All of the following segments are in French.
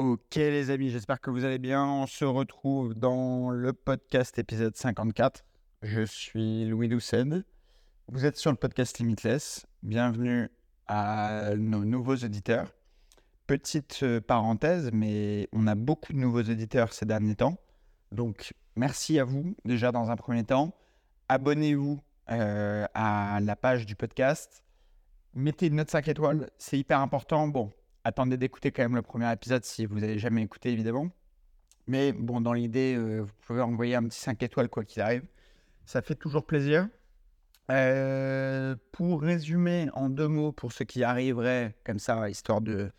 Ok les amis, j'espère que vous allez bien. On se retrouve dans le podcast épisode 54. Je suis Louis Doucet. Vous êtes sur le podcast Limitless. Bienvenue à nos nouveaux auditeurs. Petite euh, parenthèse, mais on a beaucoup de nouveaux auditeurs ces derniers temps. Donc merci à vous déjà dans un premier temps. Abonnez-vous euh, à la page du podcast. Mettez une note 5 étoiles, c'est hyper important. Bon, attendez d'écouter quand même le premier épisode si vous n'avez jamais écouté, évidemment. Mais bon, dans l'idée, euh, vous pouvez envoyer un petit 5 étoiles quoi qu'il arrive. Ça fait toujours plaisir. Euh, pour résumer en deux mots, pour ceux qui arriveraient comme ça, histoire de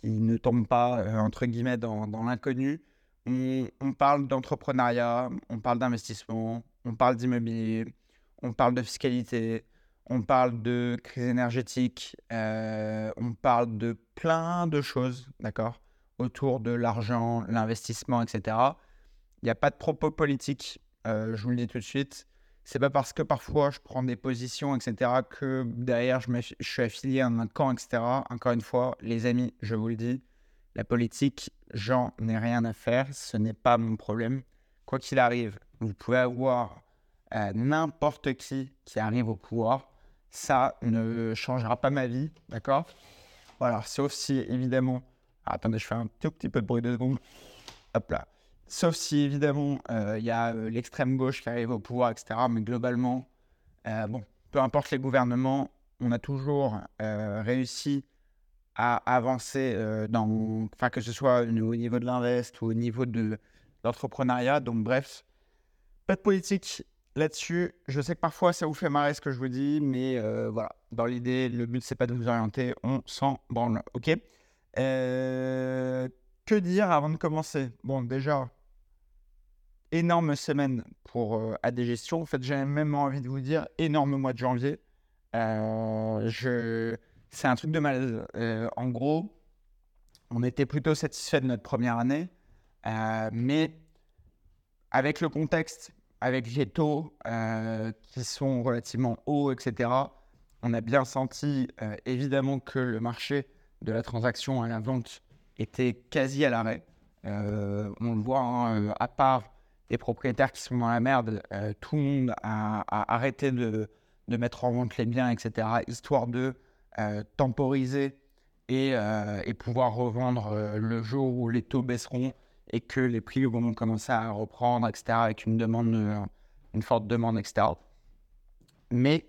qu'ils ne tombent pas, euh, entre guillemets, dans, l'inconnu, on, on parle d'entrepreneuriat, on parle d'investissement, on parle d'immobilier, on parle de fiscalité, on parle de crise énergétique, euh, on parle de plein de choses, d'accord, autour de l'argent, l'investissement, etc. Il n'y a pas de propos politiques, euh, je vous le dis tout de suite. C'est pas parce que parfois je prends des positions, etc., que derrière je, suis affilié à un camp, etc. Encore une fois, les amis, je vous le dis, la politique, j'en ai rien à faire, ce n'est pas mon problème. Quoi qu'il arrive, vous pouvez avoir euh, n'importe qui qui arrive au pouvoir, ça ne changera pas ma vie, d'accord? Voilà, sauf si évidemment. Ah, attendez, je fais un tout petit peu de bruit de seconde. Hop là. Sauf si évidemment euh, il y a euh, l'extrême gauche qui arrive au pouvoir, etc. Mais globalement, euh, bon, peu importe les gouvernements, on a toujours réussi à avancer dans, que ce soit au niveau de l'invest ou au niveau de l'entrepreneuriat. Donc bref, pas de politique là-dessus. Je sais que parfois ça vous fait marrer ce que je vous dis, mais euh, voilà, dans l'idée, le but c'est pas de vous orienter, on s'en branle, ok? Euh, Que dire avant de commencer? Bon, déjà, énorme semaine pour euh, AD. En fait, j'ai même envie de vous dire énorme mois de janvier. Euh. C'est un truc de malade. Euh, en gros, on était plutôt satisfait de notre première année, mais avec le contexte, avec les taux euh, qui sont relativement hauts, etc., on a bien senti euh, évidemment que le marché de la transaction à la vente était quasi à l'arrêt. Euh, on le voit, hein, à part des propriétaires qui sont dans la merde, tout le monde a, arrêté de, mettre en vente les biens, etc., histoire de temporiser et, pouvoir revendre le jour où les taux baisseront et que les prix vont commencer à reprendre, etc., avec une demande, euh, une forte demande, etc. Mais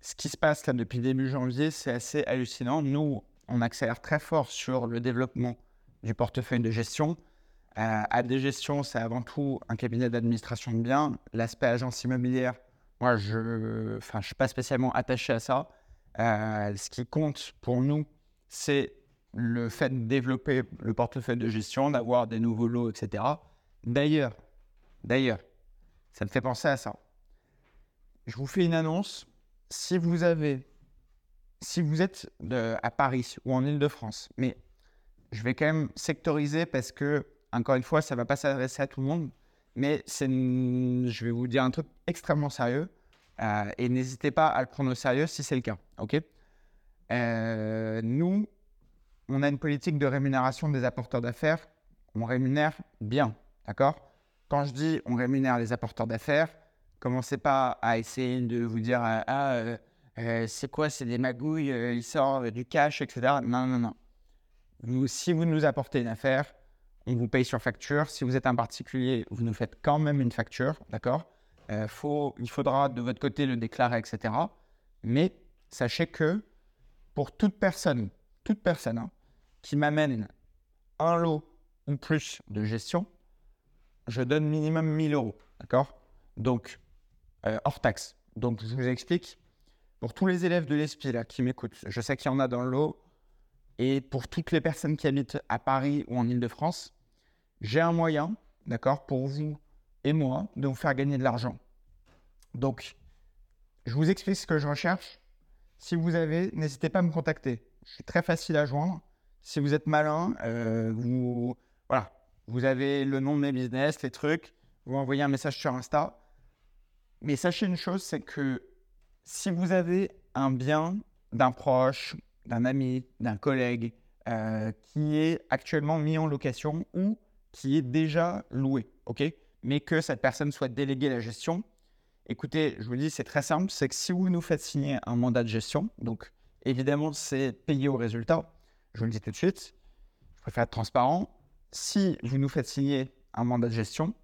ce qui se passe là depuis début janvier, c'est assez hallucinant. Nous, on accélère très fort sur le développement du portefeuille de gestion. Euh, AD Gestion, c'est avant tout un cabinet d'administration de biens. L'aspect agence immobilière, moi, je ne suis pas spécialement attaché à ça. Euh, ce qui compte pour nous, c'est le fait de développer le portefeuille de gestion, d'avoir des nouveaux lots, etc. D'ailleurs, d'ailleurs, ça me fait penser à ça. Je vous fais une annonce. Si vous avez, si vous êtes à Paris ou en Île-de-France, mais je vais quand même sectoriser parce que, encore une fois, ça ne va pas s'adresser à tout le monde, mais je vais vous dire un truc extrêmement sérieux euh, et n'hésitez pas à le prendre au sérieux si c'est le cas, Euh, Nous, on a une politique de rémunération des apporteurs d'affaires. On rémunère bien, d'accord? Quand je dis on rémunère les apporteurs d'affaires, commencez pas à essayer de vous dire euh, ah euh, euh, c'est quoi c'est des magouilles euh, ils sortent du cash etc non non non. Si vous nous apportez une affaire on vous paye sur facture. Si vous êtes un particulier vous nous faites quand même une facture d'accord? Il faudra de votre côté le déclarer etc mais sachez que pour toute personne toute personne hein, qui m'amène un lot ou plus de gestion je donne minimum 1000 euros d'accord? Donc euh, hors taxe. Donc, je vous explique. Pour tous les élèves de l'ESPI là, qui m'écoutent, je sais qu'il y en a dans le lot. Et pour toutes les personnes qui habitent à Paris ou en Ile-de-France, j'ai un moyen, d'accord, pour vous et moi, de vous faire gagner de l'argent. Donc, je vous explique ce que je recherche. Si vous avez, n'hésitez pas à me contacter. Je suis très facile à joindre. Si vous êtes malin, euh, vous, voilà, vous avez le nom de mes business, les trucs, vous envoyez un message sur Insta. Mais sachez une chose, c'est que si vous avez un bien d'un proche, d'un ami, d'un collègue, euh, qui est actuellement mis en location ou qui est déjà loué, ok? Mais que cette personne souhaite déléguer la gestion. Écoutez, je vous dis, c'est très simple, c'est que si vous nous faites signer un mandat de gestion, donc évidemment, c'est payé au résultat, je vous le dis tout de suite, je préfère être transparent. Si vous nous faites signer un mandat de gestion,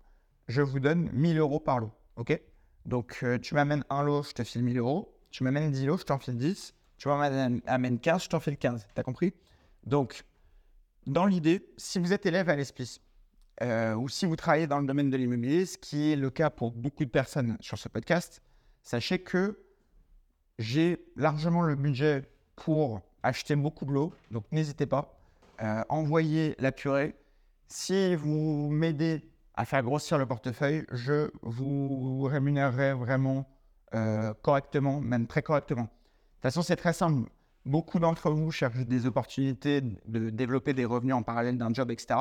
je vous donne 1000 euros par lot, ok? Donc, euh, tu m'amènes un lot, je te file 1000 euros. Tu m'amènes 10 lots, je t'en file 10. Tu m'amènes 15, je t'en file 15. T'as compris? Donc, dans l'idée, si vous êtes élève à l'ESPIS, euh, ou si vous travaillez dans le domaine de l'immobilier, ce qui est le cas pour beaucoup de personnes sur ce podcast, sachez que j'ai largement le budget pour acheter beaucoup de lots, donc n'hésitez pas. Euh, envoyez la purée. Si vous m'aidez à faire grossir le portefeuille, je vous rémunérerai vraiment euh, correctement, même très correctement. De toute façon, c'est très simple. Beaucoup d'entre vous cherchent des opportunités de développer des revenus en parallèle d'un job, etc.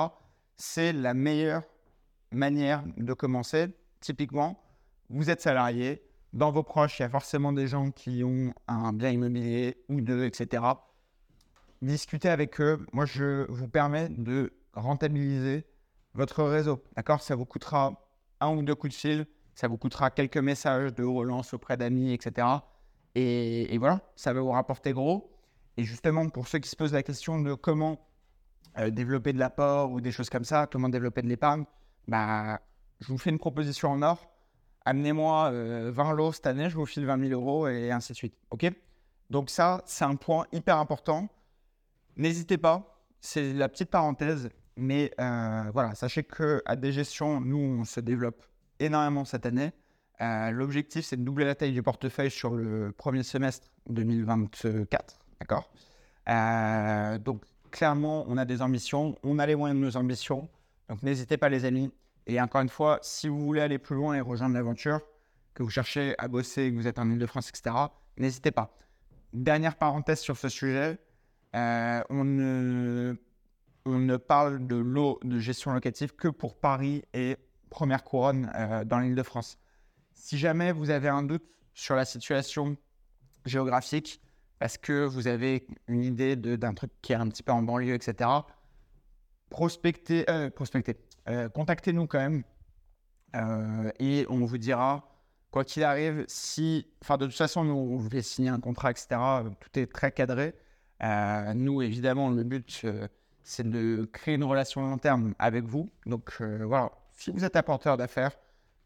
C'est la meilleure manière de commencer. Typiquement, vous êtes salarié, dans vos proches, il y a forcément des gens qui ont un bien immobilier ou deux, etc. Discutez avec eux. Moi, je vous permets de rentabiliser votre réseau. D'accord? Ça vous coûtera un ou deux coups de fil ça vous coûtera quelques messages de relance auprès d'amis, etc. Et, voilà, ça va vous rapporter gros. Et justement, pour ceux qui se posent la question de comment euh, développer de l'apport ou des choses comme ça, comment développer de l'épargne, bah, je vous fais une proposition en or. Amenez-moi 20 euh, lots cette année, je vous file 20 000 euros et ainsi de suite. OK? Donc ça, c'est un point hyper important. N'hésitez pas, c'est la petite parenthèse, mais euh, voilà, sachez que à des gestions, nous, on se développe énormément cette année. Euh, l'objectif, c'est de doubler la taille du portefeuille sur le premier semestre 2024. D'accord? Euh, Donc, clairement, on a des ambitions. On a les moyens de nos ambitions. Donc, n'hésitez pas, les amis. Et encore une fois, si vous voulez aller plus loin et rejoindre l'aventure, que vous cherchez à bosser, que vous êtes en Ile-de-France, etc., n'hésitez pas. Dernière parenthèse sur ce sujet. Euh, on, ne, parle de l'eau de gestion locative que pour Paris et première couronne euh, dans l'île de France. Si jamais vous avez un doute sur la situation géographique, parce que vous avez une idée d'un truc qui est un petit peu en banlieue, etc., prospectez, prospectez euh, contactez-nous quand même et on vous dira, quoi qu'il arrive, si, enfin de toute façon, nous, on vous fait signer un contrat, etc., tout est très cadré. Nous, évidemment, le but, c'est de créer une relation long terme avec vous. Donc voilà, si vous êtes apporteur d'affaires,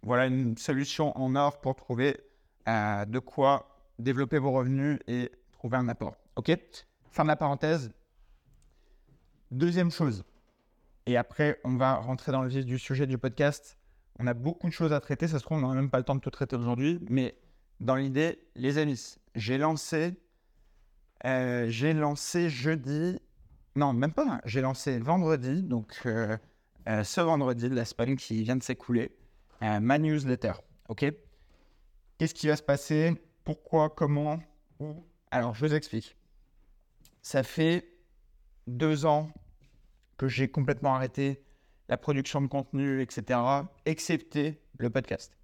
voilà une solution en or pour trouver euh, de quoi développer vos revenus et trouver un apport. OK? Fin de la parenthèse. Deuxième chose, et après on va rentrer dans le vif du sujet du podcast. On a beaucoup de choses à traiter, ça se trouve on n'aura même pas le temps de tout traiter aujourd'hui, mais dans l'idée, les amis, j'ai lancé, euh, j'ai lancé jeudi, non même pas, j'ai lancé vendredi, donc euh, euh, ce vendredi de la semaine qui vient de s'écouler, ma newsletter. OK? Qu'est-ce qui va se passer? Pourquoi? Comment? Où? Alors, je vous explique. Ça fait deux ans que j'ai complètement arrêté la production de contenu, etc., excepté le podcast.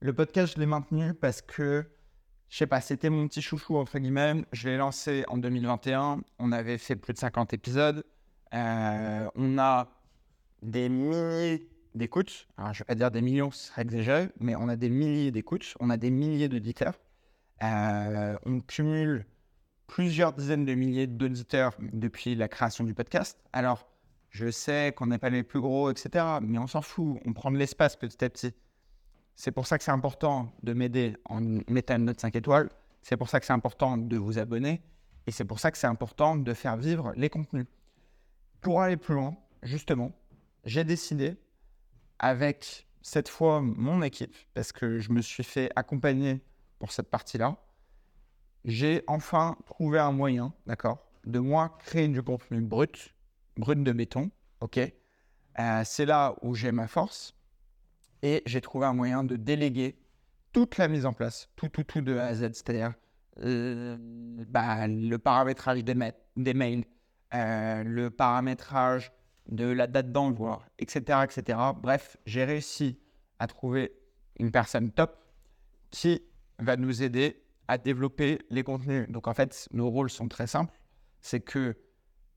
Le podcast, je l'ai maintenu parce que, je sais pas, c'était mon petit chouchou, entre guillemets. Je l'ai lancé en 2021. On avait fait plus de 50 épisodes. Euh, on a des milliers d'écoutes. Alors, je vais pas dire des millions, ce serait exagéré, mais on a des milliers d'écoutes, on a des milliers d'auditeurs. Euh, on cumule plusieurs dizaines de milliers d'auditeurs depuis la création du podcast. Alors, je sais qu'on n'est pas les plus gros, etc., mais on s'en fout, on prend de l'espace petit à petit. C'est pour ça que c'est important de m'aider en mettant une note 5 étoiles. C'est pour ça que c'est important de vous abonner. Et c'est pour ça que c'est important de faire vivre les contenus. Pour aller plus loin, justement, j'ai décidé, avec cette fois mon équipe, parce que je me suis fait accompagner pour cette partie-là, j'ai enfin trouvé un moyen, d'accord, de moi créer du contenu brut, brut de béton, ok euh, C'est là où j'ai ma force et j'ai trouvé un moyen de déléguer toute la mise en place, tout, tout, tout de A à Z, c'est-à-dire euh, bah, le paramétrage des, mails, euh, le paramétrage de la date d'envoi, etc., etc. Bref, j'ai réussi à trouver une personne top qui va nous aider à développer les contenus. Donc en fait, nos rôles sont très simples. C'est que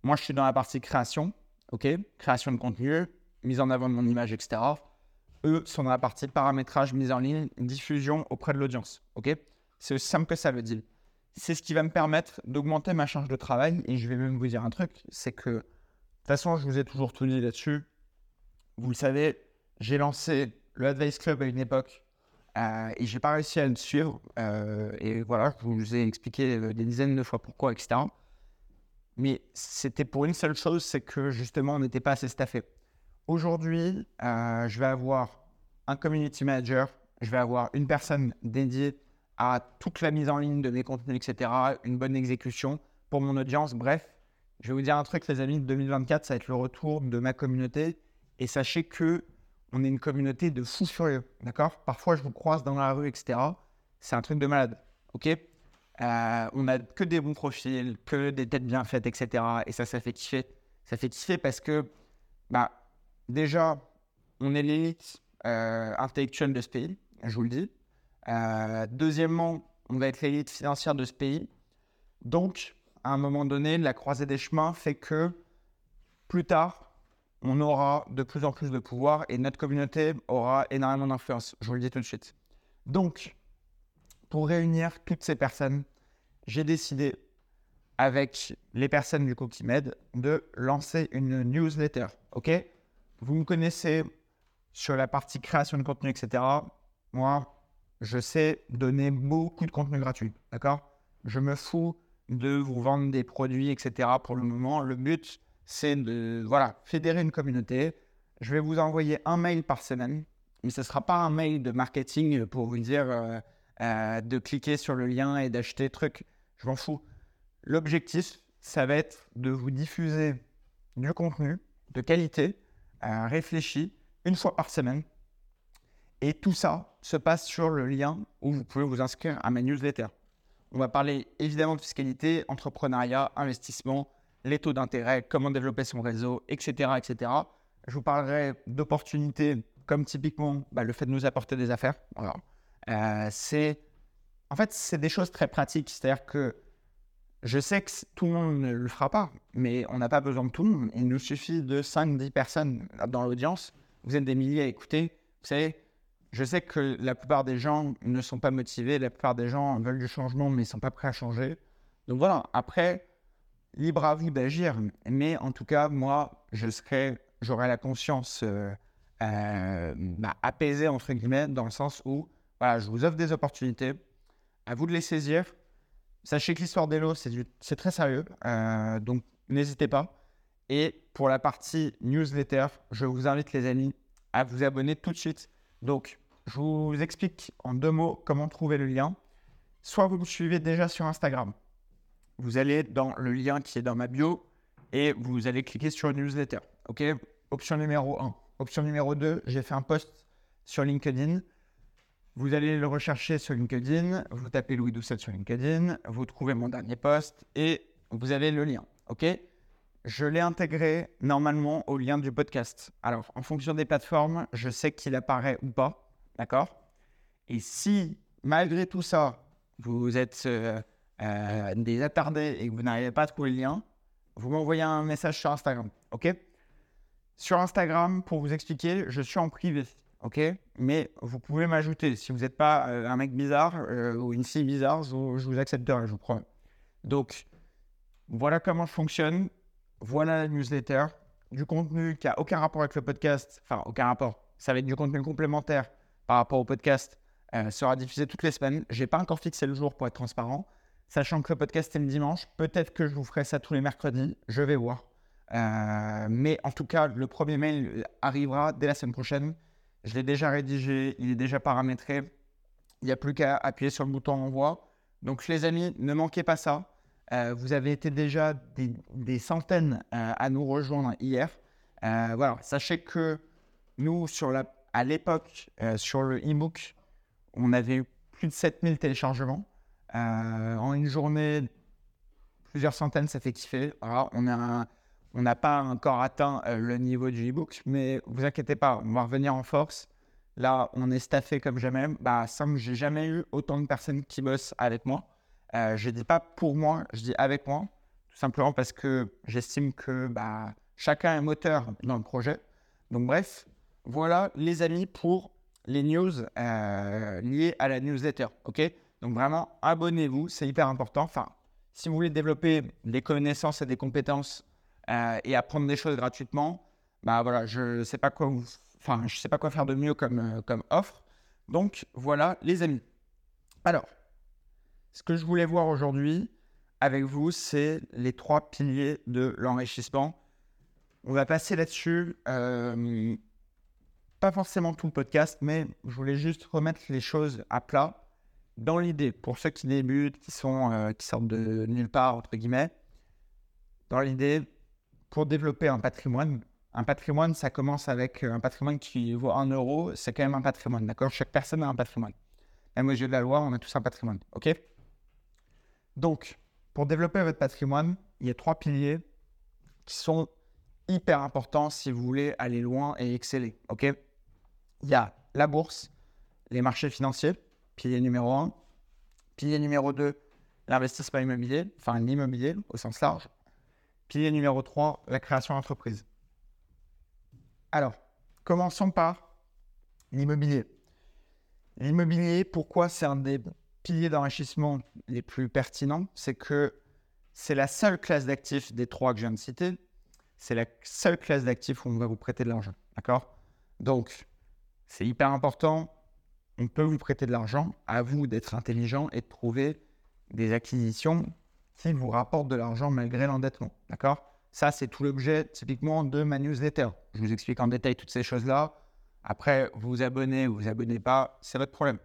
moi, je suis dans la partie création, ok? Création de contenu, mise en avant de mon image, etc. Eux sont dans la partie paramétrage, mise en ligne, diffusion auprès de l'audience, ok? C'est aussi simple que ça, le deal. C'est ce qui va me permettre d'augmenter ma charge de travail. Et je vais même vous dire un truc, c'est que, de toute façon, je vous ai toujours tout dit là-dessus. Vous le savez, j'ai lancé le Advice Club à une époque euh, et j'ai pas réussi à le suivre. Euh, et voilà, je vous ai expliqué euh, des dizaines de fois pourquoi, etc. Mais c'était pour une seule chose, c'est que justement, on n'était pas assez staffé. Aujourd'hui, euh, je vais avoir un community manager, je vais avoir une personne dédiée à toute la mise en ligne de mes contenus, etc., une bonne exécution pour mon audience. Bref, je vais vous dire un truc, les amis, 2024, ça va être le retour de ma communauté. Et sachez que on est une communauté de fous furieux, d'accord? Parfois, je vous croise dans la rue, etc. C'est un truc de malade, ok? Euh, On a que des bons profils, que des têtes bien faites, etc. Et ça, ça fait kiffer. Ça fait kiffer parce que, bah, déjà, on est l'élite euh, intellectuelle de ce pays, je vous le dis. Euh, deuxièmement, on va être l'élite financière de ce pays. Donc, à un moment donné, la croisée des chemins fait que plus tard, on aura de plus en plus de pouvoir et notre communauté aura énormément d'influence. Je vous le dis tout de suite. Donc, pour réunir toutes ces personnes, j'ai décidé, avec les personnes du coup qui m'aident, de lancer une newsletter. Ok? Vous me connaissez sur la partie création de contenu, etc. Moi, je sais donner beaucoup de contenu gratuit. D'accord? Je me fous de vous vendre des produits, etc. Pour le moment, le but, c'est de voilà, fédérer une communauté. Je vais vous envoyer un mail par semaine, mais ce ne sera pas un mail de marketing pour vous dire euh, euh, de cliquer sur le lien et d'acheter truc. Je m'en fous. L'objectif, ça va être de vous diffuser du contenu de qualité, euh, une fois par semaine. Et tout ça se passe sur le lien où vous pouvez vous inscrire à ma newsletter. On va parler évidemment de fiscalité, entrepreneuriat, investissement, les taux d'intérêt, comment développer son réseau, etc. etc. Je vous parlerai d'opportunités comme typiquement bah, le fait de nous apporter des affaires. Euh, c'est, en fait, c'est des choses très pratiques. C'est-à-dire que je sais que tout le monde ne le fera pas, mais on n'a pas besoin de tout le monde. Il nous suffit de 5-10 personnes dans l'audience. Vous êtes des milliers à écouter. Vous savez, je sais que la plupart des gens ne sont pas motivés, la plupart des gens veulent du changement, mais ils ne sont pas prêts à changer. Donc voilà, après, libre à vous d'agir. Mais en tout cas, moi, je serai, j'aurai la conscience euh, euh, bah, apaisée, entre guillemets, dans le sens où voilà, je vous offre des opportunités, à vous de les saisir. Sachez que l'histoire d'Elo, c'est très sérieux, euh, donc n'hésitez pas. Et pour la partie newsletter, je vous invite, les amis, à vous abonner tout de suite. Donc, je vous explique en deux mots comment trouver le lien. Soit vous me suivez déjà sur Instagram, vous allez dans le lien qui est dans ma bio et vous allez cliquer sur newsletter. OK? Option numéro 1. Option numéro 2, j'ai fait un post sur LinkedIn. Vous allez le rechercher sur LinkedIn, vous tapez Louis Doucet sur LinkedIn, vous trouvez mon dernier post et vous avez le lien. OK? Je l'ai intégré normalement au lien du podcast. Alors, en fonction des plateformes, je sais qu'il apparaît ou pas. D'accord? Et si, malgré tout ça, vous êtes euh, euh, des attardés et que vous n'arrivez pas à trouver le lien, vous m'envoyez un message sur Instagram. OK? Sur Instagram, pour vous expliquer, je suis en privé. OK? Mais vous pouvez m'ajouter. Si vous n'êtes pas euh, un mec bizarre euh, ou une fille bizarre, je, vous accepterai, je vous promets. Donc, voilà comment je fonctionne. Voilà la newsletter. Du contenu qui n'a aucun rapport avec le podcast. Enfin, aucun rapport. Ça va être du contenu complémentaire par rapport au podcast. sera diffusé toutes les semaines. Je n'ai pas encore fixé le jour pour être transparent. Sachant que le podcast est le dimanche, peut-être que je vous ferai ça tous les mercredis, je vais voir. Euh, mais en tout cas, le premier mail arrivera dès la semaine prochaine. Je l'ai déjà rédigé, il est déjà paramétré. Il n'y a plus qu'à appuyer sur le bouton envoi. Donc les amis, ne manquez pas ça. Euh, vous avez été déjà des, centaines euh, à nous rejoindre hier. voilà, sachez que nous, à l'époque, sur le e-book, on avait eu plus de 7000 téléchargements. Euh, en une journée, plusieurs centaines, ça fait kiffer. on n'a pas encore atteint euh, le niveau du e-book, mais vous inquiétez pas, on va revenir en force. Là, on est staffé comme jamais. Bah, je j'ai jamais eu autant de personnes qui bossent avec moi. Euh, je ne dis pas pour moi, je dis avec moi. tout simplement parce que j'estime que bah, chacun est moteur dans le projet. Donc bref, voilà les amis pour les news euh, liées à la newsletter. Ok? Donc vraiment, abonnez-vous, c'est hyper important. Enfin, si vous voulez développer des connaissances et des compétences euh, et apprendre des choses gratuitement, bah voilà, je sais pas quoi enfin, sais pas quoi faire de mieux comme, euh, comme offre. Donc voilà les amis. Alors, ce que je voulais voir aujourd'hui, avec vous, c'est les trois piliers de l'enrichissement. On va passer là-dessus. Euh, pas forcément tout le podcast, mais je voulais juste remettre les choses à plat dans l'idée. Pour ceux qui débutent, qui, sont, qui sortent de nulle part, entre guillemets, dans l'idée, pour développer un patrimoine, un patrimoine, ça commence avec un patrimoine qui vaut 1 euro, c'est quand même un patrimoine, d'accord? Chaque personne a un patrimoine. Même aux yeux de la loi, on a tous un patrimoine, ok? Donc, pour développer votre patrimoine, il y a trois piliers qui sont hyper importants si vous voulez aller loin et exceller. OK? Il y a la bourse, les marchés financiers, pilier numéro un. Pilier numéro 2, l'investissement immobilier, enfin l'immobilier au sens large. Pilier numéro 3, la création d'entreprise. Alors, commençons par l'immobilier. L'immobilier, pourquoi c'est un des piliers d'enrichissement les plus pertinents, c'est que c'est la seule classe d'actifs des trois que je viens de citer. C'est la seule classe d'actifs où on va vous prêter de l'argent. D'accord? Donc, c'est hyper important. On peut vous prêter de l'argent. À vous d'être intelligent et de trouver des acquisitions qui vous rapportent de l'argent malgré l'endettement. D'accord? Ça, c'est tout l'objet typiquement de ma newsletter. Je vous explique en détail toutes ces choses-là. Après, vous vous abonnez ou vous vous abonnez pas, c'est votre problème.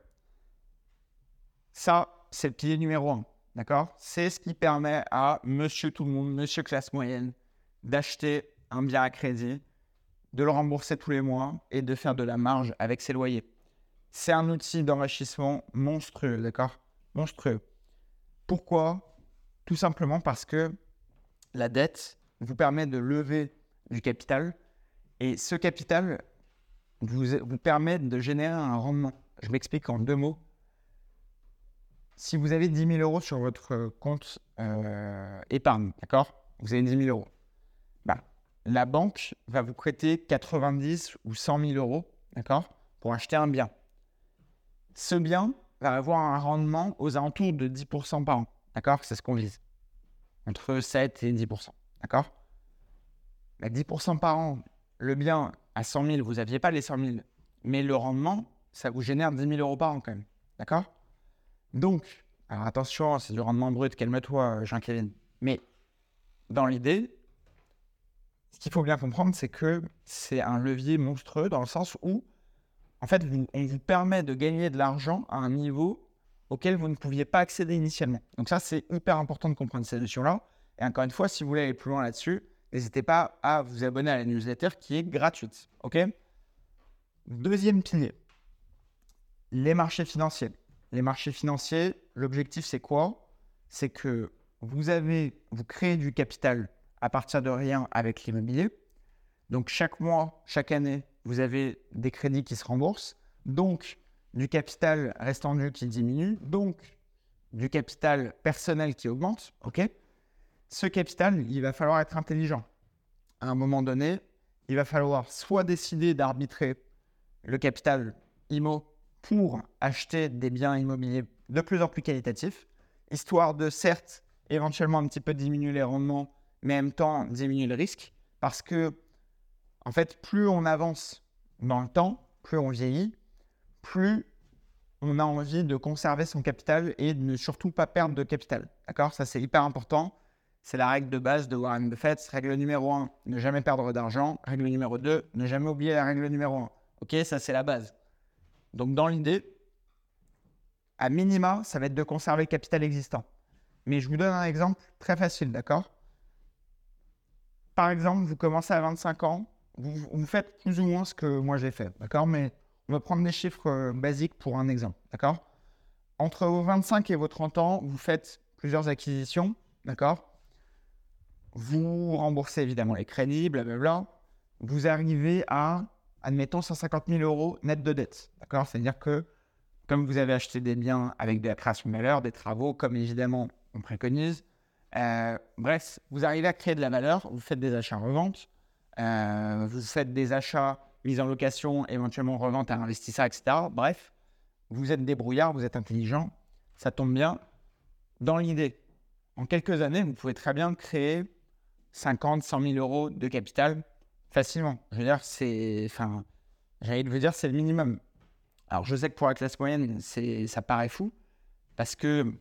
Ça, c'est le pilier numéro un. D'accord? C'est ce qui permet à monsieur tout le monde, monsieur classe moyenne, d'acheter un bien à crédit, de le rembourser tous les mois et de faire de la marge avec ses loyers. C'est un outil d'enrichissement monstrueux, d'accord? Monstrueux. Pourquoi? Tout simplement parce que la dette vous permet de lever du capital et ce capital vous, permet de générer un rendement. Je m'explique en deux mots si vous avez 10 000 euros sur votre compte euh, épargne, d'accord? Vous avez 10 000 euros. Bah, la banque va vous prêter 90 ou 100 000 euros, d'accord? Pour acheter un bien. Ce bien va avoir un rendement aux alentours de 10% par an, d'accord? C'est ce qu'on vise. Entre 7 et 10%, d'accord? 10% par an, le bien à 100 000, vous n'aviez pas les 100 000, mais le rendement, ça vous génère 10 000 euros par an quand même, d'accord? Donc, alors attention, c'est du rendement brut, calme-toi, Jean-Kevin. Mais dans l'idée, ce qu'il faut bien comprendre, c'est que c'est un levier monstrueux dans le sens où, en fait, on vous permet de gagner de l'argent à un niveau auquel vous ne pouviez pas accéder initialement. Donc ça, c'est hyper important de comprendre cette notion-là. Et encore une fois, si vous voulez aller plus loin là-dessus, n'hésitez pas à vous abonner à la newsletter qui est gratuite. OK? Deuxième pilier, les marchés financiers les marchés financiers, l'objectif c'est quoi? C'est que vous avez, vous créez du capital à partir de rien avec l'immobilier. Donc chaque mois, chaque année, vous avez des crédits qui se remboursent, donc du capital restant nu qui diminue, donc du capital personnel qui augmente. Ok Ce capital, il va falloir être intelligent. À un moment donné, il va falloir soit décider d'arbitrer le capital IMO pour acheter des biens immobiliers de plus en plus qualitatifs, histoire de certes éventuellement un petit peu diminuer les rendements, mais en même temps diminuer le risque, parce que en fait, plus on avance dans le temps, plus on vieillit, plus on a envie de conserver son capital et de ne surtout pas perdre de capital. D'accord? Ça, c'est hyper important. C'est la règle de base de Warren Buffett. Règle numéro 1, ne jamais perdre d'argent. Règle numéro 2, ne jamais oublier la règle numéro 1. Ok, ça c'est la base. Donc, dans l'idée, à minima, ça va être de conserver le capital existant. Mais je vous donne un exemple très facile, d'accord? Par exemple, vous commencez à 25 ans, vous, faites plus ou moins ce que moi j'ai fait, d'accord? Mais on va prendre des chiffres euh, basiques pour un exemple, d'accord? Entre vos 25 et vos 30 ans, vous faites plusieurs acquisitions, d'accord? Vous remboursez évidemment les crédits, blablabla. Vous arrivez à admettons 150 000 euros net de dette. D'accord? C'est-à-dire que comme vous avez acheté des biens avec de la création de valeur, des travaux, comme évidemment on préconise, Euh, bref, vous arrivez à créer de la valeur, vous faites des achats-reventes, euh, vous faites des achats, mise en location, éventuellement revente à investisseur, etc. Bref, vous êtes débrouillard, vous êtes intelligent, ça tombe bien. Dans l'idée, en quelques années, vous pouvez très bien créer 50, 100 000 euros de capital facilement. Je veux dire, c'est, enfin, j'allais vous dire, c'est le minimum. Alors, je sais que pour la classe moyenne, c'est, ça paraît fou, parce que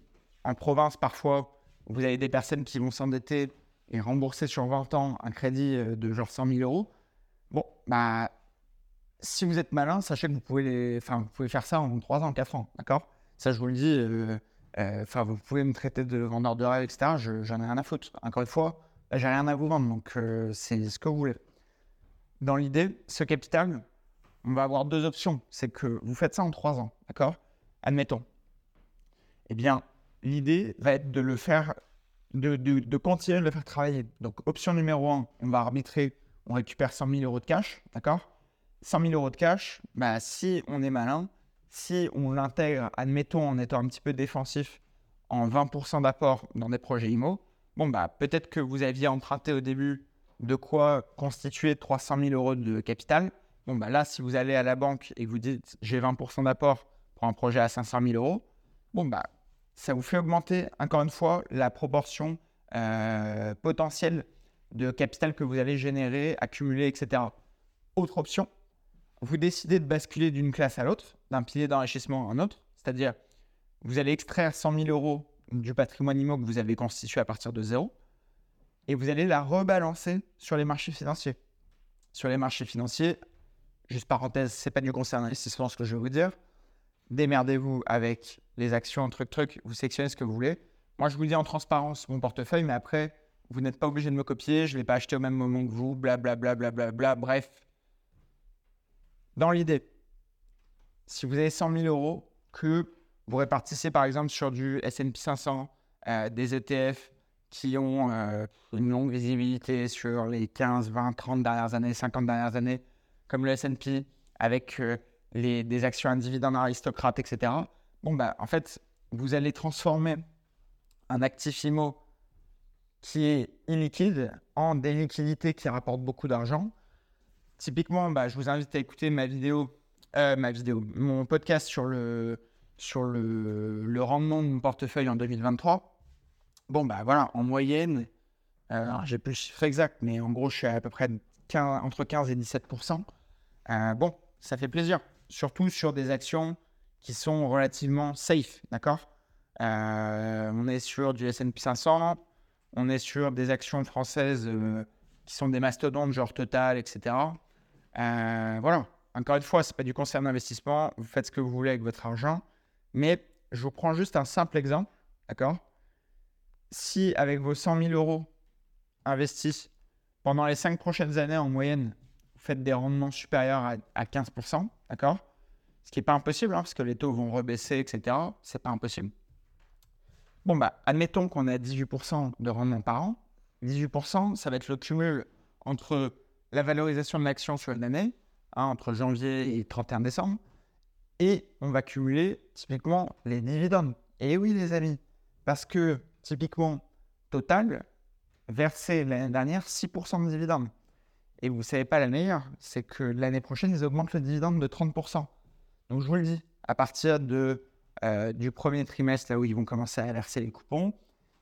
en province, parfois, vous avez des personnes qui vont s'endetter et rembourser sur 20 ans un crédit euh, de genre 100 000 euros. Bon, bah, si vous êtes malin, sachez que vous pouvez, les... vous pouvez faire ça en 3 ans, 4 ans, d'accord? Ça, je vous le dis, euh, euh, enfin, vous pouvez me traiter de vendeur de rêve, etc. j'en ai rien à foutre. Encore une fois, j'ai rien à vous vendre, donc c'est ce que vous voulez. Dans l'idée, ce capital, on va avoir deux options. C'est que vous faites ça en 3 ans, d'accord? Admettons. Eh bien, l'idée va être de le faire, de, continuer de le faire travailler. Donc, option numéro 1, on va arbitrer, on récupère 100 000 euros de cash, d'accord? 100 000 euros de cash, bah, si on est malin, si on l'intègre, admettons, en étant un petit peu défensif, en 20% d'apport dans des projets IMO, bon, bah, peut-être que vous aviez emprunté au début de quoi constituer 300 000 euros de capital. Bon, bah, là, si vous allez à la banque et vous dites j'ai 20% d'apport pour un projet à 500 000 euros, bon, bah, ça vous fait augmenter, encore une fois, la proportion euh, potentielle de capital que vous allez générer, accumuler, etc. Autre option, vous décidez de basculer d'une classe à l'autre, d'un pilier d'enrichissement à un autre, c'est-à-dire vous allez extraire 100 000 euros du patrimoine immobilier que vous avez constitué à partir de zéro, et vous allez la rebalancer sur les marchés financiers. Sur les marchés financiers, juste parenthèse, c'est pas du conseil d'investissement ce que je vais vous dire, démerdez-vous avec les actions, truc, truc, vous sélectionnez ce que vous voulez. Moi, je vous dis en transparence mon portefeuille, mais après, vous n'êtes pas obligé de me copier, je ne l'ai pas acheté au même moment que vous, blablabla, bla, bla, bla, bla, bref. Dans l'idée, si vous avez 100 000 euros, que vous répartissez par exemple sur du S&P 500, euh, des ETF qui ont euh, une longue visibilité sur les 15, 20, 30 dernières années, 50 dernières années, comme le S&P, avec euh, des actions individuelles aristocrates, etc. Bon, bah, en fait, vous allez transformer un actif IMO qui est illiquide en des liquidités qui rapportent beaucoup d'argent. Typiquement, bah, je vous invite à écouter ma vidéo, euh, mon podcast sur le, rendement de mon portefeuille en 2023. Bon, bah voilà, en moyenne, euh, j'ai plus le chiffre exact, mais en gros, je suis à, peu près 15, entre 15 et 17% euh, Bon, ça fait plaisir surtout sur des actions qui sont relativement safe, d'accord? Euh, On est sur du S&P 500, on est sur des actions françaises qui sont des mastodontes, genre Total, etc. Euh, voilà. Encore une fois, ce n'est pas du conseil d'investissement. Vous faites ce que vous voulez avec votre argent. Mais je vous prends juste un simple exemple, d'accord? Si avec vos 100 000 euros investis pendant les 5 prochaines années en moyenne, vous faites des rendements supérieurs à, 15%, d'accord? Ce qui n'est pas impossible, hein, parce que les taux vont rebaisser, etc. C'est pas impossible. Bon, bah, admettons qu'on a 18% de rendement par an. 18%, ça va être le cumul entre la valorisation de l'action sur l'année, hein, entre janvier et 31 décembre, et on va cumuler typiquement les dividendes. Et oui, les amis, parce que typiquement, Total versait l'année dernière 6% de dividendes. Et vous ne savez pas la meilleure, c'est que l'année prochaine, ils augmentent le dividende de 30%. Donc je vous le dis, à partir de, euh, du premier trimestre, là où ils vont commencer à verser les coupons,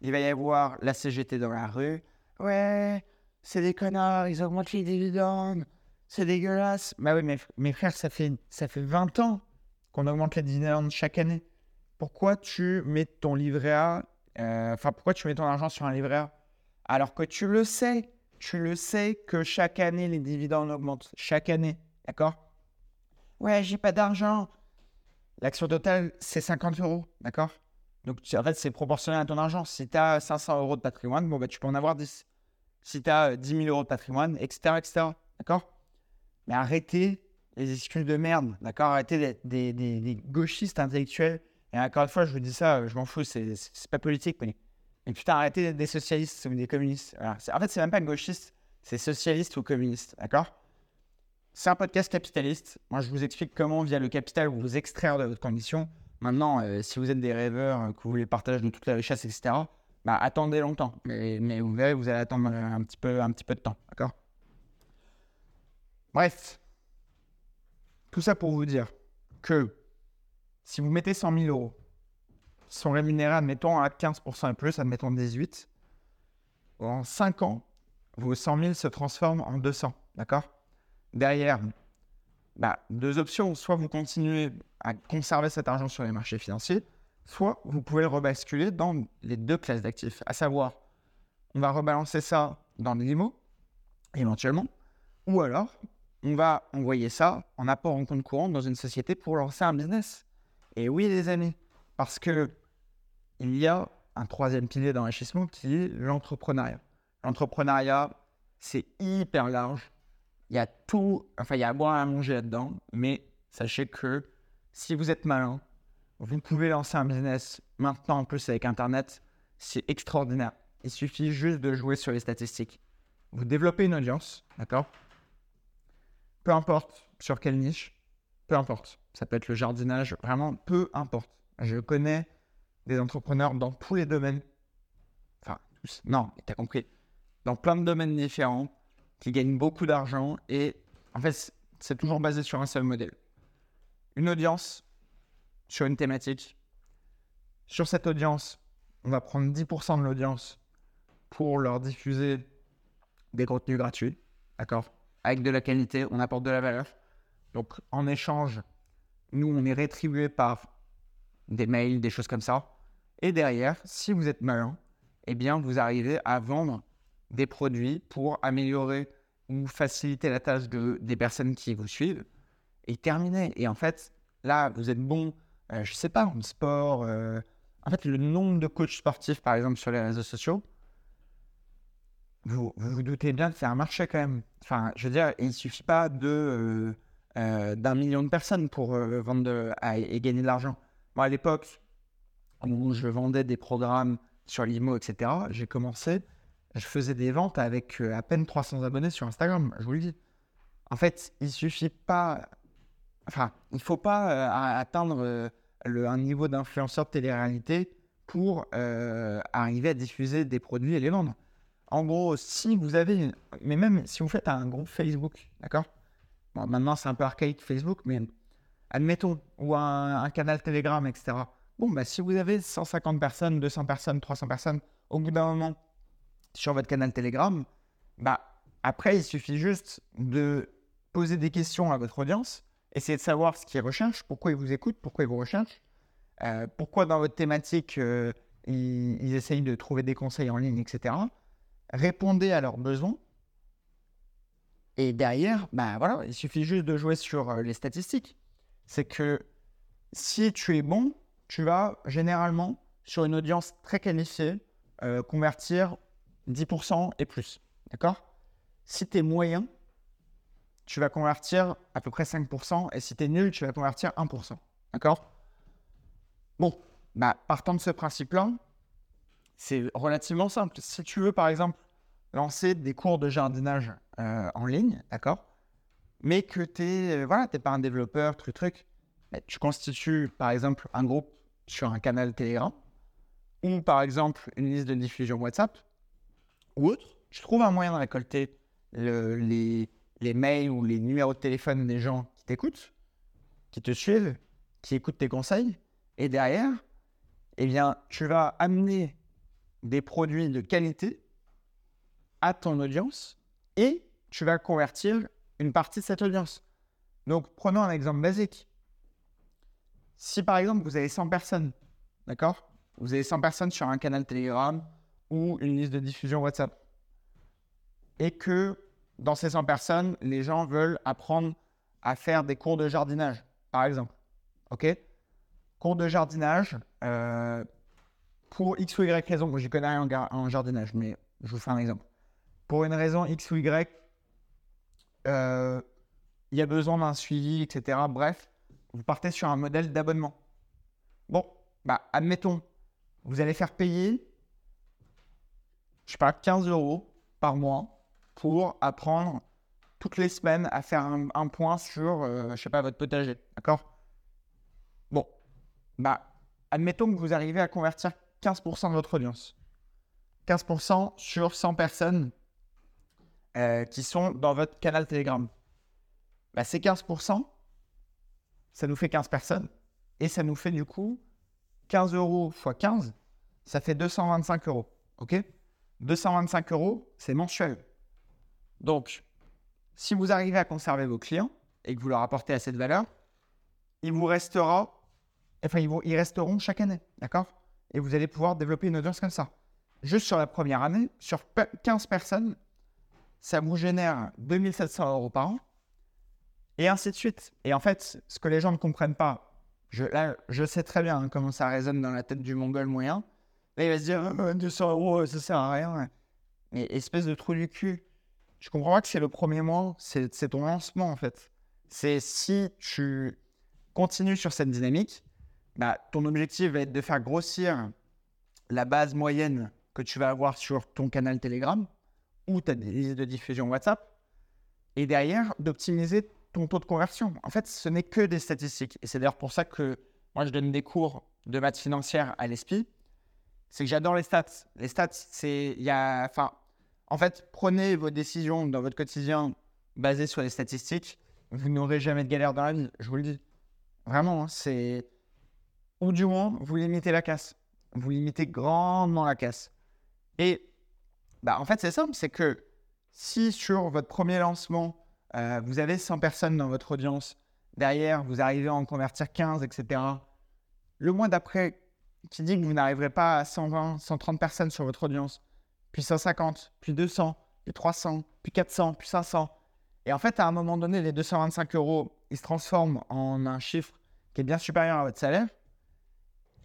il va y avoir la CGT dans la rue. Ouais, c'est des connards, ils augmentent les dividendes, c'est dégueulasse. Bah oui, mes, frères, ça fait, ça fait 20 ans qu'on augmente les dividendes chaque année. Pourquoi tu mets ton livret A, euh, enfin, pourquoi tu mets ton argent sur un livret A alors que tu le sais? Tu le sais que chaque année, les dividendes augmentent. Chaque année. D'accord? Ouais, j'ai pas d'argent. L'action totale, c'est 50 euros. D'accord? Donc, en fait, c'est proportionnel à ton argent. Si tu as 500 euros de patrimoine, bon, bah, tu peux en avoir 10. Si tu as 10 000 euros de patrimoine, etc. etc. D'accord? Mais arrêtez les excuses de merde. D'accord? Arrêtez des, des, gauchistes intellectuels. Et encore une fois, je vous dis ça, je m'en fous, c'est pas politique, mais et putain, arrêtez d'être des socialistes ou des communistes. En fait, c'est même pas gauchiste, c'est socialiste ou communiste, d'accord? C'est un podcast capitaliste. Moi, je vous explique comment, via le capital, vous vous extraire de votre condition. Maintenant, euh, si vous êtes des rêveurs, euh, que vous voulez partager de toute la richesse, etc., bah, attendez longtemps. Mais, vous verrez, vous allez attendre un petit peu, de temps. Bref. Tout ça pour vous dire que si vous mettez 100 000 euros, sont rémunérés, admettons, à 15% et plus, admettons 18%, en 5 ans, vos 100 000 se transforment en 200. D'accord? Derrière, bah, deux options. Soit vous continuez à conserver cet argent sur les marchés financiers, soit vous pouvez le rebasculer dans les deux classes d'actifs. À savoir, on va rebalancer ça dans l'IMO, éventuellement, ou alors on va envoyer ça en apport en compte courant dans une société pour lancer un business. Et oui, les amis, parce que il y a un troisième pilier d'enrichissement qui est l'entrepreneuriat. L'entrepreneuriat, c'est hyper large. Il y a tout, enfin, il y a à boire et à manger là-dedans, mais sachez que si vous êtes malin, vous pouvez lancer un business maintenant en plus avec Internet. C'est extraordinaire. Il suffit juste de jouer sur les statistiques. Vous développez une audience, d'accord? Peu importe sur quelle niche, peu importe. Ça peut être le jardinage, vraiment peu importe. Je connais des entrepreneurs dans tous les domaines. Enfin, tous. Non, tu as compris. Dans plein de domaines différents, qui gagnent beaucoup d'argent. Et en fait, c'est toujours basé sur un seul modèle. Une audience sur une thématique. Sur cette audience, on va prendre 10% de l'audience pour leur diffuser des contenus gratuits. D'accord? Avec de la qualité, on apporte de la valeur. Donc, en échange, nous, on est rétribué par des mails, des choses comme ça. Et derrière, si vous êtes malin, eh bien, vous arrivez à vendre des produits pour améliorer ou faciliter la tâche de, des personnes qui vous suivent et terminer. Et en fait, là, vous êtes bon, euh, je sais pas, en sport. Euh, en fait, le nombre de coachs sportifs, par exemple, sur les réseaux sociaux, vous vous, doutez bien que c'est un marché quand même. Enfin, je veux dire, il suffit pas de euh, d'un million de personnes pour vendre et gagner de l'argent. Moi, à l'époque, où je vendais des programmes sur l'IMO, etc., j'ai commencé, je faisais des ventes avec à peine 300 abonnés sur Instagram, je vous le dis. En fait, il suffit pas, enfin, il faut pas euh, atteindre euh, un niveau d'influenceur de télé-réalité pour arriver à diffuser des produits et les vendre. En gros, si vous avez, mais même si vous faites un groupe Facebook, d'accord? Bon, maintenant c'est un peu archaïque Facebook, mais admettons, ou un, un canal Telegram, etc. Bon, bah, si vous avez 150 personnes, 200 personnes, 300 personnes, au bout d'un moment, sur votre canal Telegram, bah, après, il suffit juste de poser des questions à votre audience, essayer de savoir ce qu'ils recherchent, pourquoi ils vous écoutent, pourquoi ils vous recherchent, euh, pourquoi dans votre thématique, euh, ils, essayent de trouver des conseils en ligne, etc. Répondez à leurs besoins. Et derrière, bah voilà, il suffit juste de jouer sur euh, les statistiques. C'est que si tu es bon, tu vas généralement, sur une audience très qualifiée, convertir 10% et plus. D'accord? Si tu es moyen, tu vas convertir à peu près 5%. Et si tu es nul, tu vas convertir 1%. D'accord? Bon, bah, partant de ce principe-là, c'est relativement simple. Si tu veux, par exemple, lancer des cours de jardinage euh, en ligne, d'accord? Mais que tu n'es euh, voilà, pas un développeur, truc, truc, tu constitues, par exemple, un groupe sur un canal Telegram ou, par exemple, une liste de diffusion WhatsApp ou autre, tu trouves un moyen de récolter les, les mails ou les numéros de téléphone des gens qui t'écoutent, qui te suivent, qui écoutent tes conseils, et derrière, eh bien, tu vas amener des produits de qualité à ton audience et tu vas convertir une partie de cette audience. Donc, prenons un exemple basique. Si par exemple, vous avez 100 personnes, d'accord? Vous avez 100 personnes sur un canal Telegram ou une liste de diffusion WhatsApp. Et que dans ces 100 personnes, les gens veulent apprendre à faire des cours de jardinage, par exemple. OK? Cours de jardinage, euh, pour X ou Y raison, moi je connais rien en, jardinage, mais je vous fais un exemple. Pour une raison X ou Y, euh, il y a besoin d'un suivi, etc. Bref, vous partez sur un modèle d'abonnement. Bon, bah, admettons, vous allez faire payer, je sais pas, 15 euros par mois pour apprendre toutes les semaines à faire un, point sur, euh, je sais pas, votre potager. D'accord? Bon, bah, admettons que vous arrivez à convertir 15% de votre audience. 15% sur 100 personnes euh, qui sont dans votre canal Telegram. Bah, ces 15%, ça nous fait 15 personnes. Et ça nous fait du coup 15 euros x 15, ça fait 225 euros. OK? 225 euros, c'est mensuel. Donc, si vous arrivez à conserver vos clients et que vous leur apportez à cette valeur, il vous restera, enfin, ils, ils resteront chaque année. D'accord? Et vous allez pouvoir développer une audience comme ça. Juste sur la première année, sur 15 personnes, ça vous génère 2700 euros par an et ainsi de suite. Et en fait, ce que les gens ne comprennent pas, je, là, je sais très bien hein, comment ça résonne dans la tête du mongol moyen. Là, il va se dire 200 euros, ça sert à rien. Mais espèce de trou du cul. Je comprends pas que c'est le premier mois, c'est ton lancement en fait. C'est si tu continues sur cette dynamique, bah, ton objectif va être de faire grossir la base moyenne que tu vas avoir sur ton canal Telegram ou ta liste de diffusion WhatsApp. Et derrière, d'optimiser ton taux de conversion. En fait, ce n'est que des statistiques. Et c'est d'ailleurs pour ça que moi, je donne des cours de maths financière à l'ESPI. C'est que j'adore les stats. Les stats, c'est. Y a. en fait, prenez vos décisions dans votre quotidien basées sur les statistiques. Vous n'aurez jamais de galère dans la vie, je vous le dis. Vraiment, hein, c'est. Ou du moins, vous limitez la casse. Vous limitez grandement la casse. Et bah, en fait, c'est simple, c'est que si sur votre premier lancement, euh, vous avez 100 personnes dans votre audience. Derrière, vous arrivez à en convertir 15, etc. Le mois d'après, qui dit que vous n'arriverez pas à 120, 130 personnes sur votre audience, puis 150, puis 200, puis 300, puis 400, puis 500. Et en fait, à un moment donné, les 225 euros, ils se transforment en un chiffre qui est bien supérieur à votre salaire.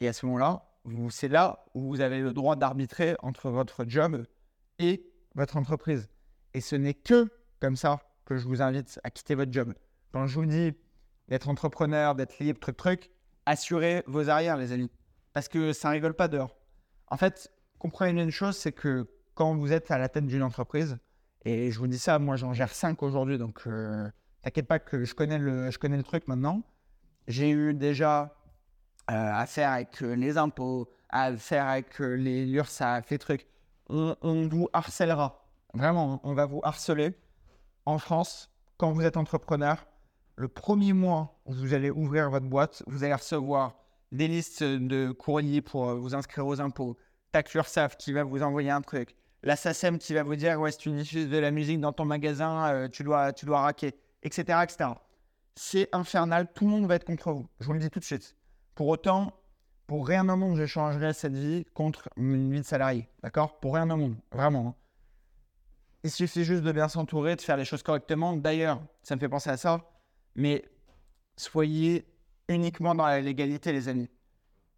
Et à ce moment-là, c'est là où vous avez le droit d'arbitrer entre votre job et votre entreprise. Et ce n'est que comme ça que je vous invite à quitter votre job. Quand je vous dis d'être entrepreneur, d'être libre, truc, truc, assurez vos arrières, les amis. Parce que ça rigole pas dehors. En fait, comprenez une chose, c'est que quand vous êtes à la tête d'une entreprise, et je vous dis ça, moi j'en gère 5 aujourd'hui, donc euh, t'inquiète pas que je connais, le, je connais le truc maintenant. J'ai eu déjà euh, à faire avec euh, les impôts, à faire avec les l'URSSAF, les trucs. On, vous harcèlera. Vraiment, on va vous harceler en France, quand vous êtes entrepreneur, le premier mois où vous allez ouvrir votre boîte, vous allez recevoir des listes de courriers pour euh, vous inscrire aux impôts, Tax URSAF qui va vous envoyer un truc, la SACEM qui va vous dire ouais, si tu diffuses de la musique dans ton magasin, euh, tu, dois, tu dois raquer, etc. etc. C'est infernal, tout le monde va être contre vous. Je vous le dis tout de suite. Pour autant, pour rien au monde, je changerai cette vie contre une vie de salarié. D'accord? Pour rien au monde, vraiment. Hein. Il suffit juste de bien s'entourer, de faire les choses correctement. D'ailleurs, ça me fait penser à ça, mais soyez uniquement dans la légalité, les amis.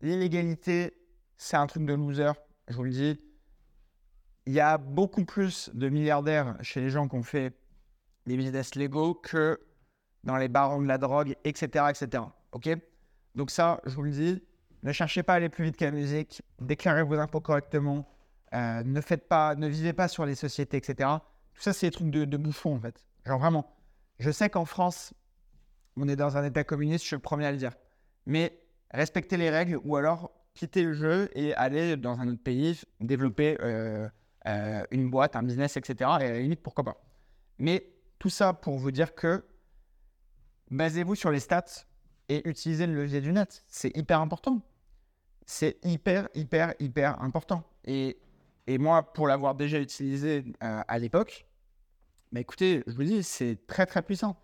L'illégalité, c'est un truc de loser, je vous le dis. Il y a beaucoup plus de milliardaires chez les gens qui ont fait des business légaux que dans les barons de la drogue, etc. etc. Ok? Donc ça, je vous le dis, ne cherchez pas à aller plus vite que la musique, déclarez vos impôts correctement, euh, ne vivez pas sur les sociétés, etc. Tout ça, c'est des trucs de, de bouffon, en fait. Genre vraiment. Je sais qu'en France, on est dans un état communiste, je suis le premier à le dire. Mais respectez les règles ou alors quittez le jeu et allez dans un autre pays, développer euh, euh, une boîte, un business, etc. Et à la limite, pourquoi pas. Mais tout ça pour vous dire que basez-vous sur les stats et utilisez le levier du net. C'est hyper important. C'est hyper, hyper, hyper important. Et et moi, pour l'avoir déjà utilisé euh, à l'époque, bah, écoutez, je vous dis, c'est très très puissant.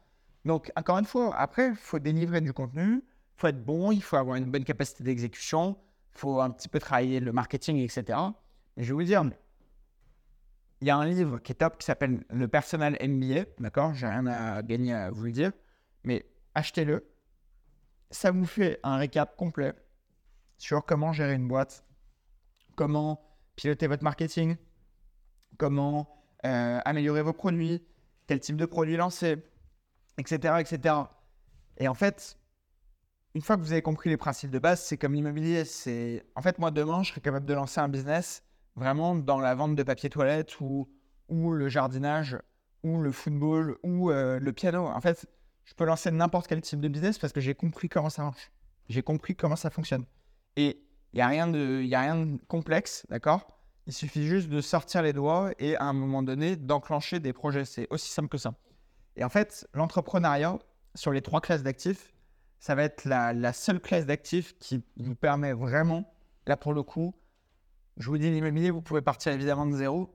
Donc, encore une fois, après, il faut délivrer du contenu, il faut être bon, il faut avoir une bonne capacité d'exécution, il faut un petit peu travailler le marketing, etc. Et je vais vous dire, il y a un livre qui est top qui s'appelle Le Personal MBA, d'accord? J'ai rien à gagner à vous le dire, mais achetez-le. Ça vous fait un récap complet sur comment gérer une boîte, comment piloter votre marketing, comment euh, améliorer vos produits, quel type de produit lancer, etc., etc. Et en fait, une fois que vous avez compris les principes de base, c'est comme l'immobilier. C'est en fait moi demain, je serais capable de lancer un business vraiment dans la vente de papier toilette ou ou le jardinage ou le football ou euh, le piano. En fait, je peux lancer n'importe quel type de business parce que j'ai compris comment ça marche. J'ai compris comment ça fonctionne. Et il n'y a, rien de, a rien de complexe, d'accord? Il suffit juste de sortir les doigts et à un moment donné d'enclencher des projets. C'est aussi simple que ça. Et en fait, l'entrepreneuriat, sur les trois classes d'actifs, ça va être la seule classe d'actifs qui vous permet vraiment, là pour le coup, je vous dis l'immobilier, vous pouvez partir évidemment de zéro,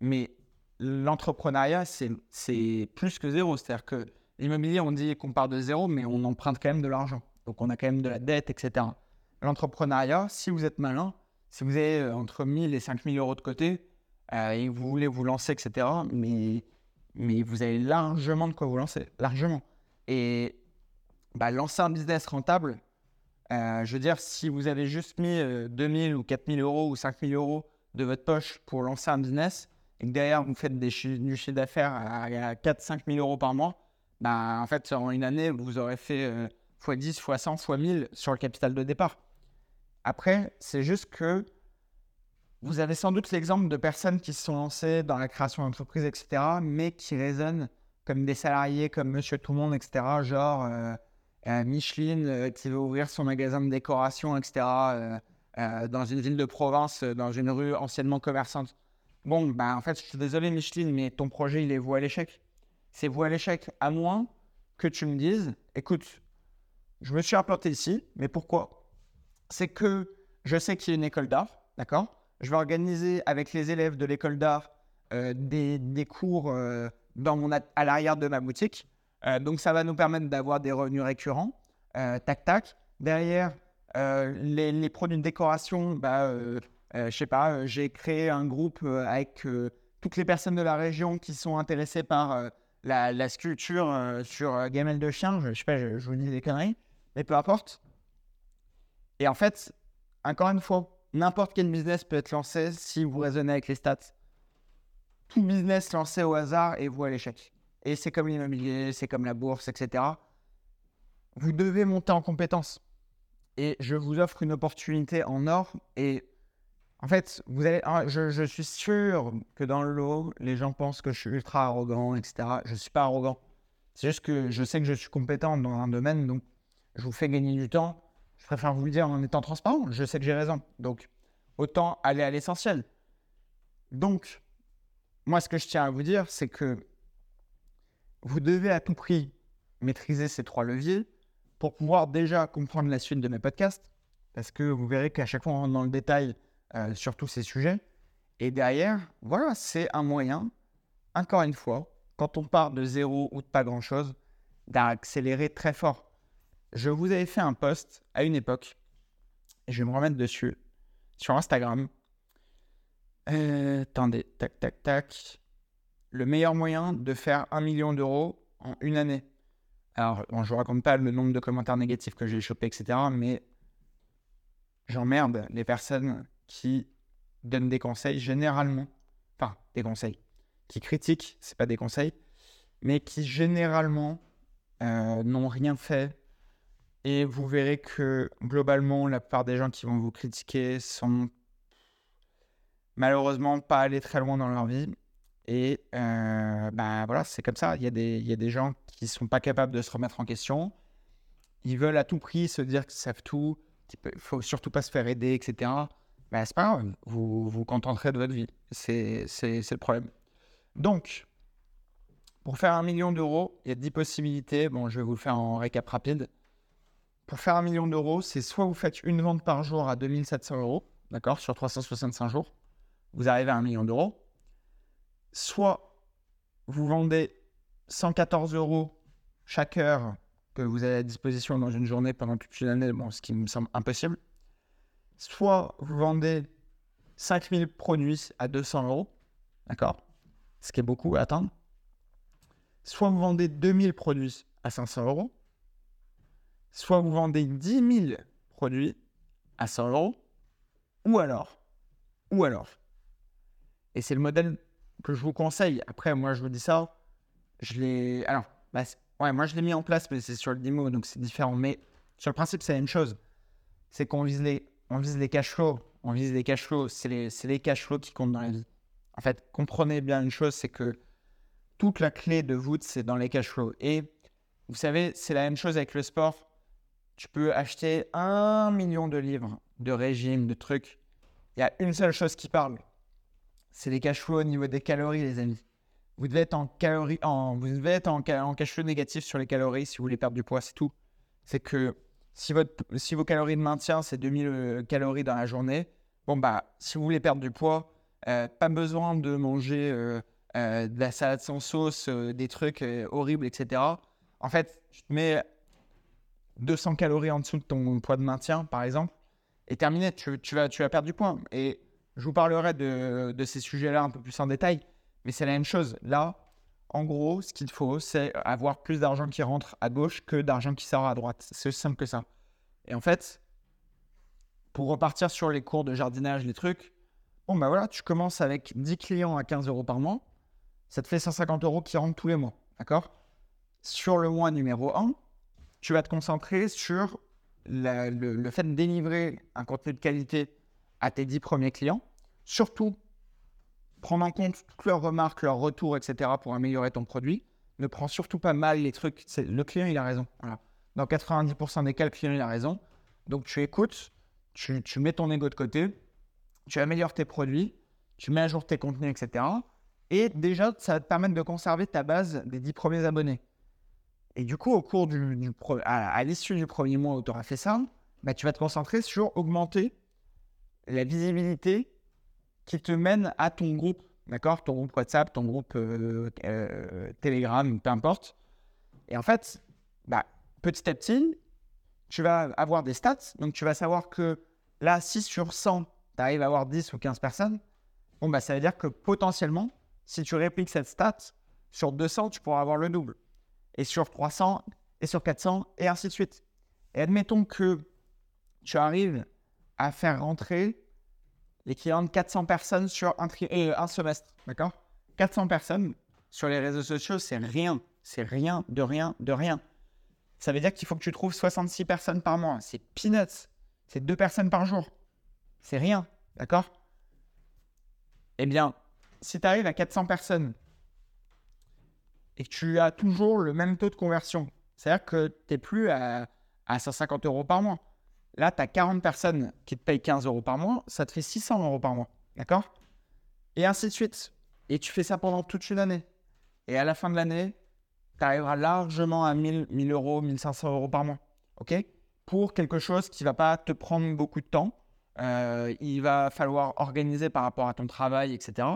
mais l'entrepreneuriat, c'est plus que zéro. C'est-à-dire que l'immobilier, on dit qu'on part de zéro, mais on emprunte quand même de l'argent. Donc on a quand même de la dette, etc. L'entrepreneuriat, si vous êtes malin, si vous avez euh, entre 1000 et 5000 euros de côté euh, et vous voulez vous lancer, etc., mais, mais vous avez largement de quoi vous lancer, largement. Et bah, lancer un business rentable, euh, je veux dire, si vous avez juste mis 2000 ou 4000 euros ou 5000 euros de votre poche pour lancer un business et que derrière vous faites des du chiffre d'affaires à, 4-5 000 euros par mois, bah, en fait, en une année, vous aurez fait x10, x100, x1000 sur le capital de départ. Après, c'est juste que vous avez sans doute l'exemple de personnes qui se sont lancées dans la création d'entreprise, etc., mais qui raisonnent comme des salariés, comme Monsieur Tout le Monde, etc., genre euh, euh, Micheline euh, qui veut ouvrir son magasin de décoration, etc., dans une ville de province, dans une rue anciennement commerçante. Bon, bah, en fait, je suis désolé, Micheline, mais ton projet, il est voué à l'échec. C'est voué à l'échec, à moins que tu me dises, écoute, je me suis implanté ici, mais pourquoi? C'est que je sais qu'il y a une école d'art, d'accord? Je vais organiser avec les élèves de l'école d'art euh, des, cours euh, dans mon à l'arrière de ma boutique. Euh, donc, ça va nous permettre d'avoir des revenus récurrents. tac, tac. Derrière, les, produits de décoration, bah, je sais pas, j'ai créé un groupe avec toutes les personnes de la région qui sont intéressées par la, sculpture sur gamelle de chien. Je, je sais pas, je, vous dis des conneries, mais peu importe. Et en fait, encore une fois, n'importe quel business peut être lancé si vous raisonnez avec les stats. Tout business lancé au hasard est vous à l'échec. Et c'est comme l'immobilier, c'est comme la bourse, etc. Vous devez monter en compétences. Et je vous offre une opportunité en or. Et en fait, vous allez, ah, je, je, suis sûr que dans le lot, les gens pensent que je suis ultra arrogant, etc. Je ne suis pas arrogant. C'est juste que je sais que je suis compétent dans un domaine, donc je vous fais gagner du temps je préfère vous le dire en étant transparent. Je sais que j'ai raison. Donc, autant aller à l'essentiel. Donc, moi, ce que je tiens à vous dire, c'est que vous devez à tout prix maîtriser ces trois leviers pour pouvoir déjà comprendre la suite de mes podcasts. Parce que vous verrez qu'à chaque fois, on rentre dans le détail euh, sur tous ces sujets. Et derrière, voilà, c'est un moyen, encore une fois, quand on part de zéro ou de pas grand-chose, d'accélérer très fort je vous avais fait un post à une époque, et je vais me remettre dessus, sur Instagram. Euh, attendez, tac, tac, tac. Le meilleur moyen de faire un million d'euros en une année. Alors, je ne vous raconte pas le nombre de commentaires négatifs que j'ai chopé, etc. Mais j'emmerde les personnes qui donnent des conseils généralement. Enfin, des conseils. Qui critiquent, c'est pas des conseils. Mais qui généralement euh, n'ont rien fait et vous verrez que globalement, la plupart des gens qui vont vous critiquer sont malheureusement pas allés très loin dans leur vie. Et euh, ben voilà, c'est comme ça. Il y, a des, il y a des gens qui ne sont pas capables de se remettre en question. Ils veulent à tout prix se dire qu'ils savent tout, qu'il ne faut surtout pas se faire aider, etc. Ben, c'est pas grave, vous vous contenterez de votre vie. C'est le problème. Donc, pour faire un million d'euros, il y a 10 possibilités. Bon, je vais vous le faire en récap rapide. Pour faire un million d'euros, c'est soit vous faites une vente par jour à 2700 euros, d'accord, sur 365 jours, vous arrivez à un million d'euros. Soit vous vendez 114 euros chaque heure que vous avez à disposition dans une journée pendant toute une année, bon, ce qui me semble impossible. Soit vous vendez 5000 produits à 200 euros, d'accord, ce qui est beaucoup à atteindre. Soit vous vendez 2000 produits à 500 euros soit vous vendez 10 000 produits à 100 euros, ou alors, ou alors, et c'est le modèle que je vous conseille. Après, moi, je vous dis ça, je l'ai. Alors, bah, ouais, moi, je l'ai mis en place, mais c'est sur le démo, donc c'est différent. Mais sur le principe, c'est la même chose. C'est qu'on vise les, on vise les cash flows. On vise les cash flows. C'est les, les cash flows qui comptent dans la vie. En fait, comprenez bien une chose, c'est que toute la clé de voûte, c'est dans les cash flows. Et vous savez, c'est la même chose avec le sport tu peux acheter un million de livres de régimes, de trucs. Il y a une seule chose qui parle, c'est les cash flows au niveau des calories, les amis. Vous devez être en, calories, en, vous devez être en, en cash négatif sur les calories si vous voulez perdre du poids, c'est tout. C'est que si, vos calories de maintien, c'est 2000 euh, calories dans la journée, bon, bah, si vous voulez perdre du poids, euh, pas besoin de manger euh, de la salade sans sauce, des trucs horribles, etc. En fait, tu te mets 200 calories en dessous de ton poids de maintien, par exemple, et terminé, tu, tu, vas, tu vas perdre du poids. Et je vous parlerai de, ces sujets-là un peu plus en détail, mais c'est la même chose. Là, en gros, ce qu'il faut, c'est avoir plus d'argent qui rentre à gauche que d'argent qui sort à droite. C'est aussi simple que ça. Et en fait, pour repartir sur les cours de jardinage, les trucs, bon, bah voilà, tu commences avec 10 clients à 15 euros par mois. Ça te fait 150 euros qui rentrent tous les mois. D'accord? Sur le mois numéro 1, tu vas te concentrer sur le, fait de délivrer un contenu de qualité à tes 10 premiers clients. Surtout prendre en compte toutes leurs remarques, leurs retours, etc. pour améliorer ton produit. Ne prends surtout pas mal les trucs. Le client, il a raison. Dans 90% des cas, le client, il a raison. Donc, tu écoutes, tu, mets ton ego de côté, tu améliores tes produits, tu mets à jour tes contenus, etc. Et déjà, ça va te permettre de conserver ta base des 10 premiers abonnés. Et du coup, au cours du, à, l'issue du premier mois où tu auras fait ça, bah, tu vas te concentrer sur augmenter la visibilité qui te mène à ton groupe, d'accord Ton groupe WhatsApp, ton groupe euh, euh, Telegram, peu importe. Et en fait, bah, petit à petit, tu vas avoir des stats. Donc, tu vas savoir que là, 6 sur 100, tu arrives à avoir 10 ou 15 personnes. Bon, bah, ça veut dire que potentiellement, si tu répliques cette stat, sur 200, tu pourras avoir le double. Et sur 300, et sur 400, et ainsi de suite. Et admettons que tu arrives à faire rentrer l'équivalent de 400 personnes sur un, euh, semestre. D'accord? 400 personnes sur les réseaux sociaux, c'est rien. C'est rien, de rien, de rien. Ça veut dire qu'il faut que tu trouves 66 personnes par mois. C'est peanuts. C'est deux personnes par jour. C'est rien. D'accord? Eh bien, si tu arrives à 400 personnes et que tu as toujours le même taux de conversion, c'est-à-dire que tu n'es plus à, à 150 euros par mois. Là, tu as 40 personnes qui te payent 15 euros par mois, ça te fait 600 euros par mois. D'accord? Et ainsi de suite. Et tu fais ça pendant toute une année. Et à la fin de l'année, tu arriveras largement à 1000, 1000 euros, 1500 euros par mois. OK? Pour quelque chose qui ne va pas te prendre beaucoup de temps. Euh, il va falloir organiser par rapport à ton travail, etc.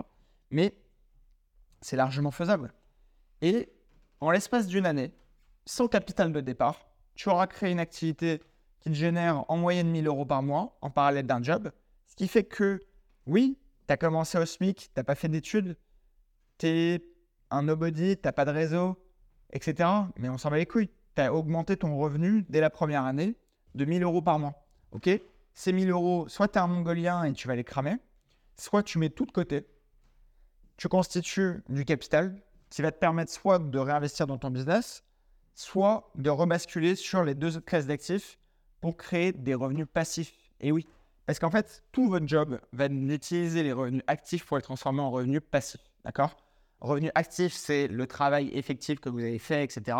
Mais c'est largement faisable. Et en l'espace d'une année, sans capital de départ, tu auras créé une activité qui génère en moyenne 1000 euros par mois en parallèle d'un job. Ce qui fait que, oui, tu as commencé au SMIC, tu n'as pas fait d'études, tu es un nobody, tu n'as pas de réseau, etc. Mais on s'en va les couilles. Tu as augmenté ton revenu dès la première année de 1000 euros par mois. OK? Ces 1000 euros, soit tu es un mongolien et tu vas les cramer, soit tu mets tout de côté. Tu constitues du capital qui va te permettre soit de réinvestir dans ton business, soit de rebasculer sur les deux autres classes d'actifs pour créer des revenus passifs. Et oui, parce qu'en fait, tout votre job va utiliser les revenus actifs pour les transformer en revenus passifs. D'accord? Revenus actifs, c'est le travail effectif que vous avez fait, etc.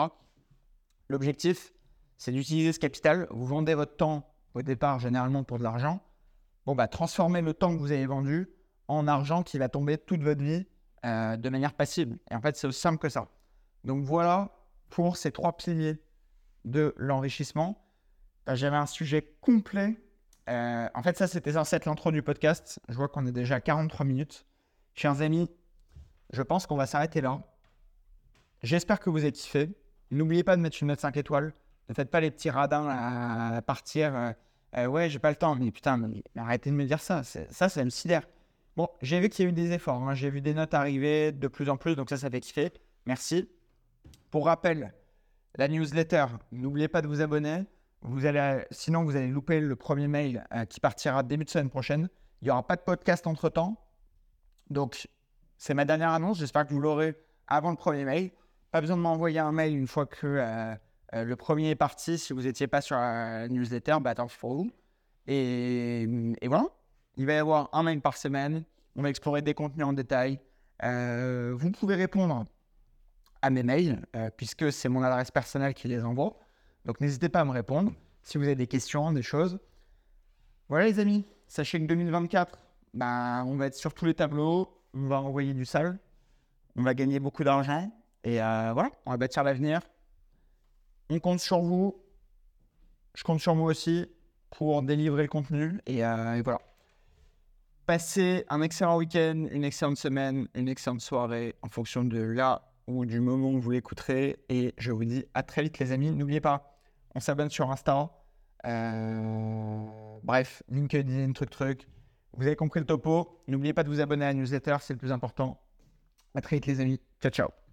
L'objectif, c'est d'utiliser ce capital. Vous vendez votre temps au départ, généralement pour de l'argent. Bon, bah, transformez le temps que vous avez vendu en argent qui va tomber toute votre vie euh, de manière passive. Et en fait, c'est aussi simple que ça. Donc voilà pour ces trois piliers de l'enrichissement. J'avais un sujet complet? Euh, en fait, ça, c'était censé être l'intro du podcast. Je vois qu'on est déjà à 43 minutes. Chers amis, je pense qu'on va s'arrêter là. J'espère que vous avez kiffé. N'oubliez pas de mettre une note 5 étoiles. Ne faites pas les petits radins à partir. Euh, euh, ouais, j'ai pas le temps. Mais putain, arrêtez de me dire ça. Ça, ça me sidère. Bon, j'ai vu qu'il y a eu des efforts. Hein. J'ai vu des notes arriver de plus en plus. Donc ça, ça fait kiffer. Merci. Pour rappel, la newsletter, n'oubliez pas de vous abonner. Allez, sinon, vous allez louper le premier mail euh, qui partira début de semaine prochaine. Il n'y aura pas de podcast entre temps. Donc, c'est ma dernière annonce. J'espère que vous l'aurez avant le premier mail. Pas besoin de m'envoyer un mail une fois que euh, euh, le premier est parti. Si vous n'étiez pas sur la newsletter, bah, tant pour vous. Et, et, voilà. Il va y avoir un mail par semaine. On va explorer des contenus en détail. vous pouvez répondre à mes mails, puisque c'est mon adresse personnelle qui les envoie. Donc n'hésitez pas à me répondre si vous avez des questions, des choses. Voilà les amis, sachez que 2024, bah, on va être sur tous les tableaux. on va envoyer du sale, on va gagner beaucoup d'argent et euh, voilà, on va bâtir l'avenir. On compte sur vous, je compte sur moi aussi pour délivrer le contenu et, euh, et voilà. Passez un excellent week-end, une excellente semaine, une excellente soirée en fonction de là ou du moment où vous l'écouterez. Et je vous dis à très vite les amis. N'oubliez pas, on s'abonne sur Insta. Euh, bref, LinkedIn, truc truc. Vous avez compris le topo. N'oubliez pas de vous abonner à la newsletter, c'est le plus important. À très vite les amis. Ciao ciao.